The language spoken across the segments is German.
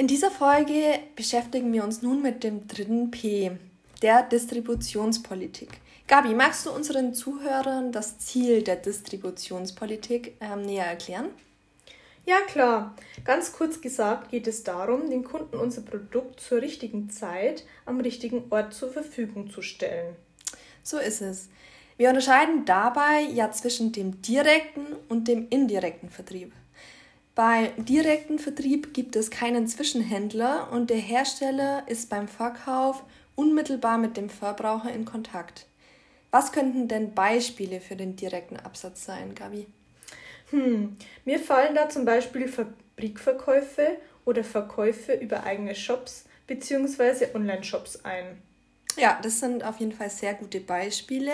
In dieser Folge beschäftigen wir uns nun mit dem dritten P, der Distributionspolitik. Gabi, magst du unseren Zuhörern das Ziel der Distributionspolitik ähm, näher erklären? Ja, klar. Ganz kurz gesagt geht es darum, den Kunden unser Produkt zur richtigen Zeit am richtigen Ort zur Verfügung zu stellen. So ist es. Wir unterscheiden dabei ja zwischen dem direkten und dem indirekten Vertrieb. Bei direkten Vertrieb gibt es keinen Zwischenhändler und der Hersteller ist beim Verkauf unmittelbar mit dem Verbraucher in Kontakt. Was könnten denn Beispiele für den direkten Absatz sein, Gabi? Hm, mir fallen da zum Beispiel Fabrikverkäufe oder Verkäufe über eigene Shops bzw. Online-Shops ein. Ja, das sind auf jeden Fall sehr gute Beispiele.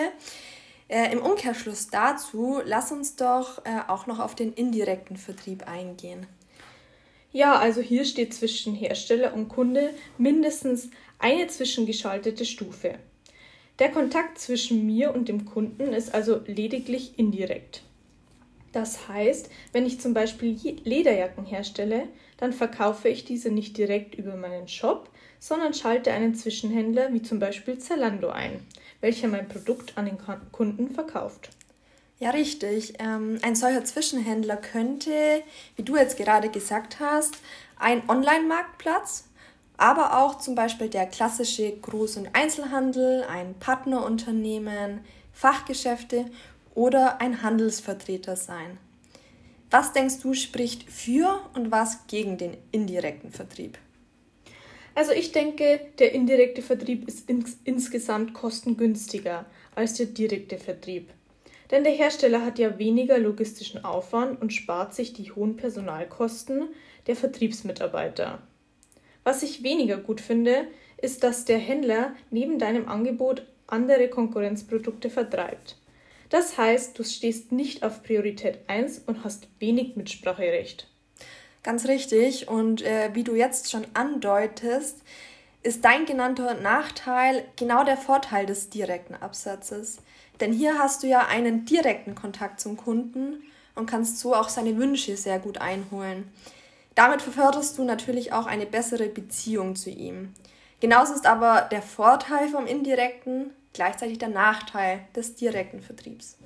Äh, Im Umkehrschluss dazu, lass uns doch äh, auch noch auf den indirekten Vertrieb eingehen. Ja, also hier steht zwischen Hersteller und Kunde mindestens eine zwischengeschaltete Stufe. Der Kontakt zwischen mir und dem Kunden ist also lediglich indirekt. Das heißt, wenn ich zum Beispiel Lederjacken herstelle, dann verkaufe ich diese nicht direkt über meinen Shop, sondern schalte einen Zwischenhändler wie zum Beispiel Zalando ein, welcher mein Produkt an den Kunden verkauft. Ja, richtig. Ähm, ein solcher Zwischenhändler könnte, wie du jetzt gerade gesagt hast, ein Online-Marktplatz, aber auch zum Beispiel der klassische Groß- und Einzelhandel, ein Partnerunternehmen, Fachgeschäfte oder ein Handelsvertreter sein. Was denkst du spricht für und was gegen den indirekten Vertrieb? Also ich denke, der indirekte Vertrieb ist ins insgesamt kostengünstiger als der direkte Vertrieb. Denn der Hersteller hat ja weniger logistischen Aufwand und spart sich die hohen Personalkosten der Vertriebsmitarbeiter. Was ich weniger gut finde, ist, dass der Händler neben deinem Angebot andere Konkurrenzprodukte vertreibt. Das heißt, du stehst nicht auf Priorität 1 und hast wenig Mitspracherecht. Ganz richtig. Und äh, wie du jetzt schon andeutest, ist dein genannter Nachteil genau der Vorteil des direkten Absatzes. Denn hier hast du ja einen direkten Kontakt zum Kunden und kannst so auch seine Wünsche sehr gut einholen. Damit verförderst du natürlich auch eine bessere Beziehung zu ihm. Genauso ist aber der Vorteil vom indirekten gleichzeitig der Nachteil des direkten Vertriebs.